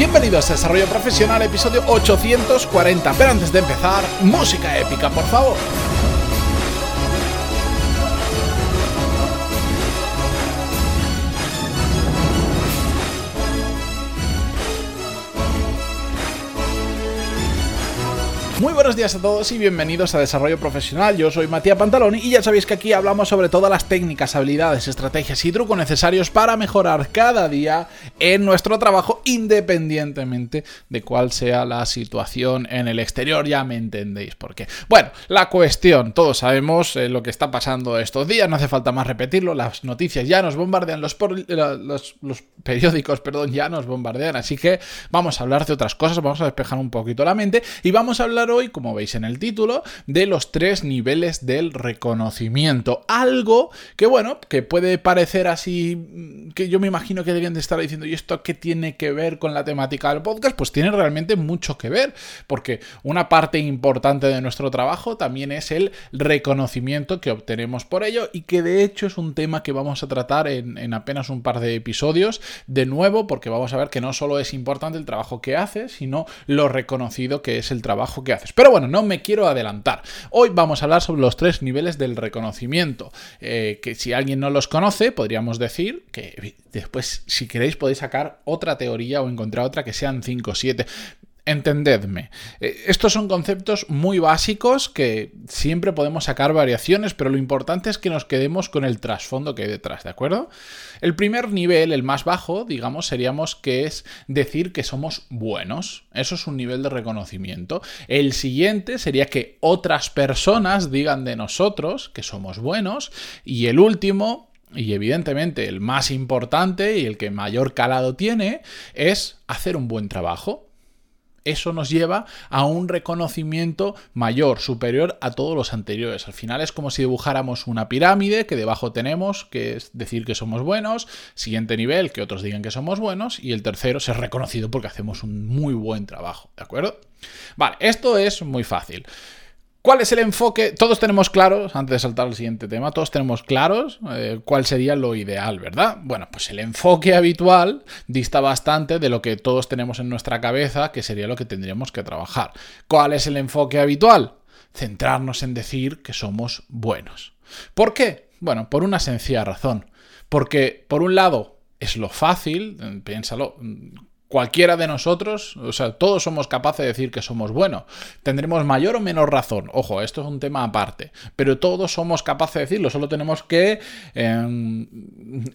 Bienvenidos a Desarrollo Profesional, episodio 840. Pero antes de empezar, música épica, por favor. Buenos días a todos y bienvenidos a Desarrollo Profesional. Yo soy Matías Pantaloni y ya sabéis que aquí hablamos sobre todas las técnicas, habilidades, estrategias y trucos necesarios para mejorar cada día en nuestro trabajo independientemente de cuál sea la situación en el exterior. Ya me entendéis por qué. Bueno, la cuestión, todos sabemos eh, lo que está pasando estos días, no hace falta más repetirlo, las noticias ya nos bombardean, los, los, los periódicos, perdón, ya nos bombardean, así que vamos a hablar de otras cosas, vamos a despejar un poquito la mente y vamos a hablar hoy, como veis en el título, de los tres niveles del reconocimiento. Algo que, bueno, que puede parecer así, mm, que yo me imagino que debían de estar diciendo, ¿y esto qué tiene que ver con la temática del podcast? Pues tiene realmente mucho que ver, porque una parte importante de nuestro trabajo también es el reconocimiento que obtenemos por ello y que de hecho es un tema que vamos a tratar en, en apenas un par de episodios, de nuevo, porque vamos a ver que no solo es importante el trabajo que haces, sino lo reconocido que es el trabajo que haces. Pero bueno, no me quiero adelantar. Hoy vamos a hablar sobre los tres niveles del reconocimiento, eh, que si alguien no los conoce, podríamos decir que después, si queréis, podéis sacar otra teoría o encontrar otra que sean 5 o 7. Entendedme, eh, estos son conceptos muy básicos que siempre podemos sacar variaciones, pero lo importante es que nos quedemos con el trasfondo que hay detrás, ¿de acuerdo? El primer nivel, el más bajo, digamos, seríamos que es decir que somos buenos. Eso es un nivel de reconocimiento. El siguiente sería que otras personas digan de nosotros que somos buenos. Y el último, y evidentemente el más importante y el que mayor calado tiene, es hacer un buen trabajo eso nos lleva a un reconocimiento mayor, superior a todos los anteriores. Al final es como si dibujáramos una pirámide que debajo tenemos, que es decir que somos buenos, siguiente nivel, que otros digan que somos buenos, y el tercero ser reconocido porque hacemos un muy buen trabajo, ¿de acuerdo? Vale, esto es muy fácil. ¿Cuál es el enfoque? Todos tenemos claros, antes de saltar al siguiente tema, todos tenemos claros eh, cuál sería lo ideal, ¿verdad? Bueno, pues el enfoque habitual dista bastante de lo que todos tenemos en nuestra cabeza, que sería lo que tendríamos que trabajar. ¿Cuál es el enfoque habitual? Centrarnos en decir que somos buenos. ¿Por qué? Bueno, por una sencilla razón. Porque, por un lado, es lo fácil, piénsalo, cualquiera de nosotros, o sea, todos somos capaces de decir que somos buenos. Tendremos mayor o menor razón. Ojo, esto es un tema aparte. Pero todos somos capaces de decirlo. Solo tenemos que em,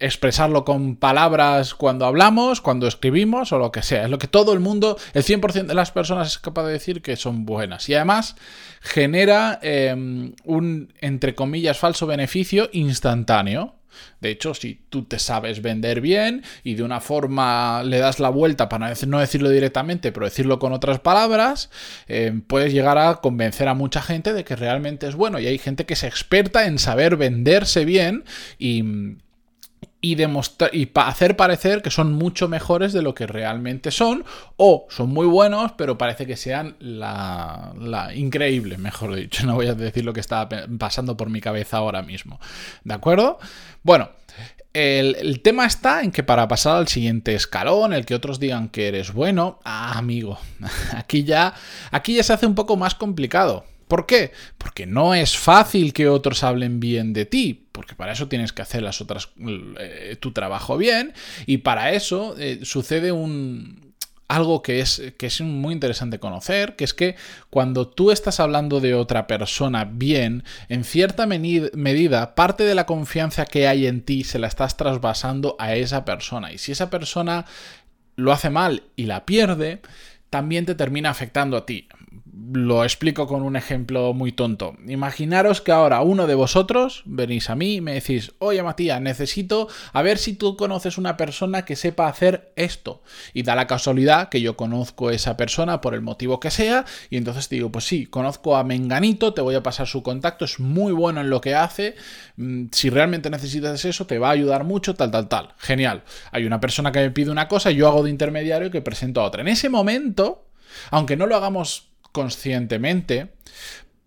expresarlo con palabras cuando hablamos, cuando escribimos o lo que sea. Es lo que todo el mundo, el 100% de las personas es capaz de decir que son buenas. Y además genera em, un, entre comillas, falso beneficio instantáneo. De hecho, si tú te sabes vender bien y de una forma le das la vuelta para no decirlo directamente, pero decirlo con otras palabras, eh, puedes llegar a convencer a mucha gente de que realmente es bueno. Y hay gente que es experta en saber venderse bien y y, demostrar, y hacer parecer que son mucho mejores de lo que realmente son, o son muy buenos, pero parece que sean la, la increíble, mejor dicho. No voy a decir lo que está pasando por mi cabeza ahora mismo. ¿De acuerdo? Bueno. El, el, tema está en que para pasar al siguiente escalón, el que otros digan que eres bueno, ah, amigo, aquí ya, aquí ya se hace un poco más complicado. ¿Por qué? Porque no es fácil que otros hablen bien de ti, porque para eso tienes que hacer las otras eh, tu trabajo bien y para eso eh, sucede un algo que es, que es muy interesante conocer, que es que cuando tú estás hablando de otra persona bien, en cierta medida, parte de la confianza que hay en ti se la estás trasvasando a esa persona. Y si esa persona lo hace mal y la pierde, también te termina afectando a ti lo explico con un ejemplo muy tonto. Imaginaros que ahora uno de vosotros venís a mí y me decís, oye Matías, necesito a ver si tú conoces una persona que sepa hacer esto. Y da la casualidad que yo conozco a esa persona por el motivo que sea, y entonces te digo, pues sí, conozco a Menganito, te voy a pasar su contacto, es muy bueno en lo que hace, mm, si realmente necesitas eso, te va a ayudar mucho, tal, tal, tal. Genial. Hay una persona que me pide una cosa, yo hago de intermediario y que presento a otra. En ese momento, aunque no lo hagamos conscientemente,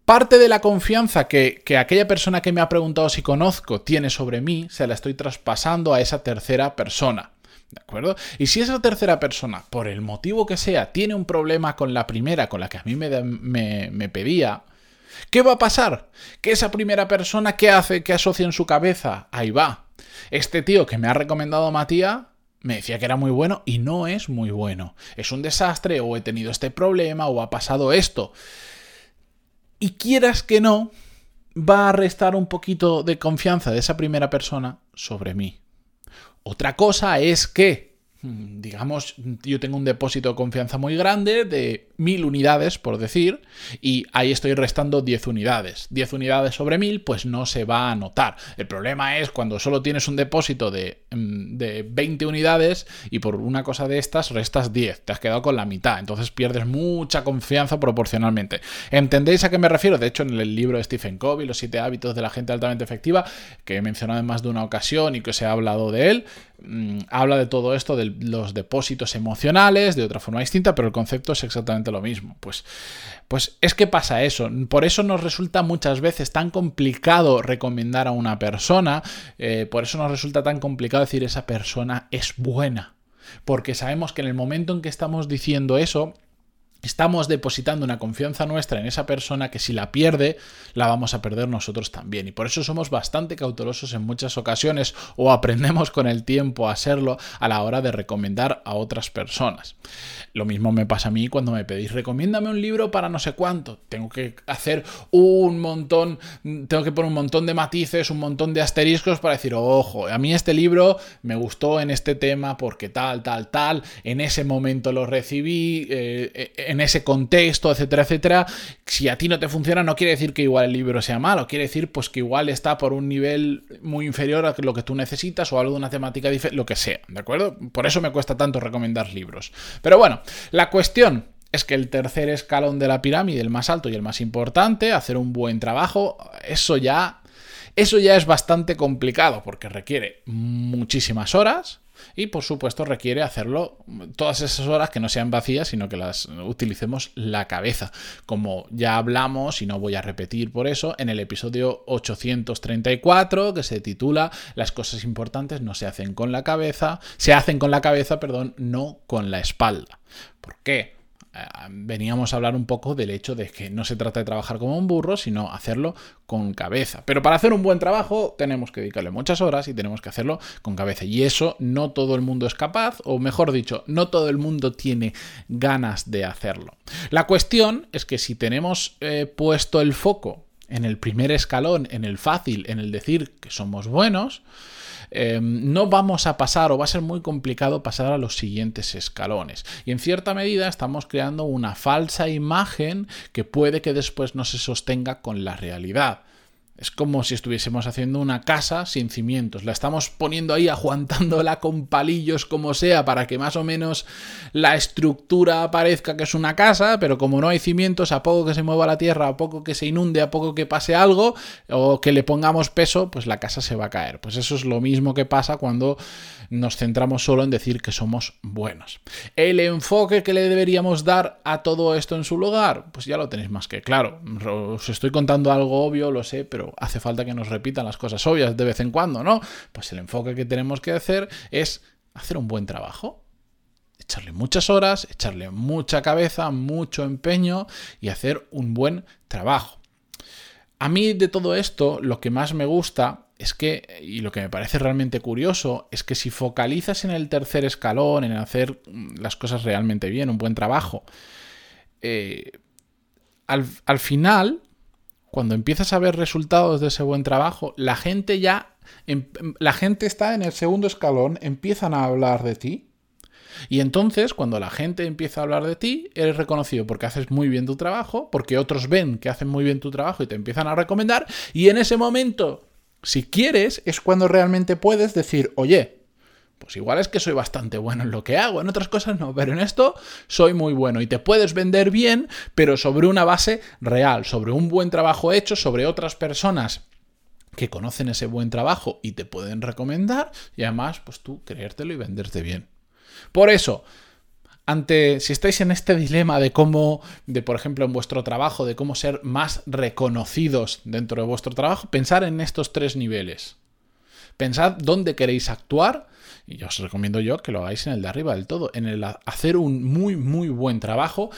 parte de la confianza que, aquella persona que me ha preguntado si conozco tiene sobre mí, se la estoy traspasando a esa tercera persona. ¿De acuerdo? Y si esa tercera persona, por el motivo que sea, tiene un problema con la primera, con la que a mí me, me, pedía, ¿qué va a pasar? Que esa primera persona, ¿qué hace? ¿Qué asocia en su cabeza? Ahí va. Este tío que me ha recomendado Matías me decía que era muy bueno y no es muy bueno. Es un desastre o he tenido este problema o ha pasado esto. Y quieras que no, va a restar un poquito de confianza de esa primera persona sobre mí. Otra cosa es que Mm, digamos, yo tengo un depósito de confianza muy grande de mil unidades, por decir, y ahí estoy restando 10 unidades. 10 unidades sobre mil, pues no se va a notar. El problema es cuando solo tienes un depósito de, de 20 unidades y por una cosa de estas restas 10, te has quedado con la mitad, entonces pierdes mucha confianza proporcionalmente. ¿Entendéis a qué me refiero? De hecho, en el libro de Stephen Covey, Los 7 hábitos de la gente altamente efectiva, que he mencionado en más de una ocasión y que se ha hablado de él, mm, habla de todo esto, de los depósitos emocionales de otra forma distinta, pero el concepto es exactamente lo mismo. Pues, pues es que pasa eso. Por eso nos resulta muchas veces tan complicado recomendar a una persona, eh, por eso nos resulta tan complicado decir esa persona es buena. Porque sabemos que en el momento en que estamos diciendo eso, Estamos depositando una confianza nuestra en esa persona que si la pierde, la vamos a perder nosotros también. Y por eso somos bastante cautelosos en muchas ocasiones o aprendemos con el tiempo a serlo a la hora de recomendar a otras personas. Lo mismo me pasa a mí cuando me pedís recomiéndame un libro para no sé cuánto. Tengo que hacer un montón, tengo que poner un montón de matices, un montón de asteriscos para decir, ojo, a mí este libro me gustó en este tema porque tal, tal, tal, en ese momento lo recibí. Eh, en ese contexto, etcétera, etcétera. Si a ti no te funciona, no quiere decir que igual el libro sea malo, quiere decir pues que igual está por un nivel muy inferior a lo que tú necesitas o algo de una temática diferente, lo que sea, ¿de acuerdo? Por eso me cuesta tanto recomendar libros. Pero bueno, la cuestión es que el tercer escalón de la pirámide, el más alto y el más importante, hacer un buen trabajo, eso ya eso ya es bastante complicado porque requiere muchísimas horas, y por supuesto requiere hacerlo todas esas horas que no sean vacías, sino que las utilicemos la cabeza. Como ya hablamos, y no voy a repetir por eso, en el episodio 834, que se titula Las cosas importantes no se hacen con la cabeza, se hacen con la cabeza, perdón, no con la espalda. ¿Por qué? Veníamos a hablar un poco del hecho de que no se trata de trabajar como un burro, sino hacerlo con cabeza. Pero para hacer un buen trabajo tenemos que dedicarle muchas horas y tenemos que hacerlo con cabeza. Y eso no todo el mundo es capaz, o mejor dicho, no todo el mundo tiene ganas de hacerlo. La cuestión es que si tenemos eh, puesto el foco en el primer escalón, en el fácil, en el decir que somos buenos, Em, no vamos a pasar o va a ser muy complicado pasar a los siguientes escalones. Y en cierta medida estamos creando una falsa imagen que puede que después no se sostenga con la realidad. Es como si estuviésemos haciendo una casa sin cimientos. La estamos poniendo ahí, aguantándola con palillos como sea, para que más o menos la estructura parezca que es una casa, pero como no hay cimientos, a poco que se mueva la tierra, a poco que se inunde, a poco que pase algo, o que le pongamos peso, pues la casa se va a caer. Pues eso es lo mismo que pasa cuando nos centramos solo en decir que somos buenos. El enfoque que le deberíamos dar a todo esto en su lugar, pues ya lo tenéis más que claro. Os estoy contando algo obvio, lo sé, pero hace falta que nos repitan las cosas obvias de vez en cuando, ¿no? Pues el enfoque que tenemos que hacer es hacer un buen trabajo. Echarle muchas horas, echarle mucha cabeza, mucho empeño y hacer un buen trabajo. A mí de todo esto lo que más me gusta es que, y lo que me parece realmente curioso, es que si focalizas en el tercer escalón, en hacer las cosas realmente bien, un buen trabajo, eh, al, al, final cuando empiezas a ver resultados de ese buen trabajo, la gente ya, em, la gente está en el segundo escalón, empiezan a hablar de ti. Y entonces, cuando la gente empieza a hablar de ti, eres reconocido porque haces muy bien tu trabajo, porque otros ven que hacen muy bien tu trabajo y te empiezan a recomendar. Y en ese momento, si quieres, es cuando realmente puedes decir, oye, pues igual es que soy bastante bueno en lo que hago, en otras cosas no, pero en esto soy muy bueno y te puedes vender bien, pero sobre una base real, sobre un buen trabajo hecho, sobre otras personas que conocen ese buen trabajo y te pueden recomendar y además pues tú creértelo y venderte bien. Por eso, ante si estáis en este dilema de cómo de por ejemplo en vuestro trabajo, de cómo ser más reconocidos dentro de vuestro trabajo, pensar en estos tres niveles. Pensad dónde queréis actuar Y os recomiendo yo que lo hagáis en el de arriba del todo, en el hacer un muy, muy buen trabajo.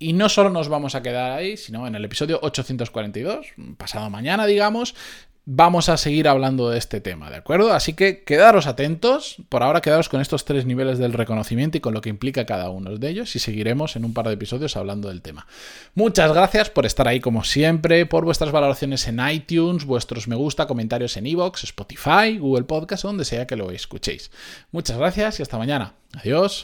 Y no solo nos vamos a quedar ahí, sino en el episodio 842, pasado mañana, digamos, vamos a seguir hablando de este tema, ¿de acuerdo? Así que quedaros atentos, por ahora quedaros con estos tres niveles del reconocimiento y con lo que implica cada uno de ellos y seguiremos en un par de episodios hablando del tema. Muchas gracias por estar ahí como siempre, por vuestras valoraciones en iTunes, vuestros me gusta, comentarios en iVoox, Spotify, Google Podcast, donde sea que lo escuchéis. Muchas gracias y hasta mañana. Adiós.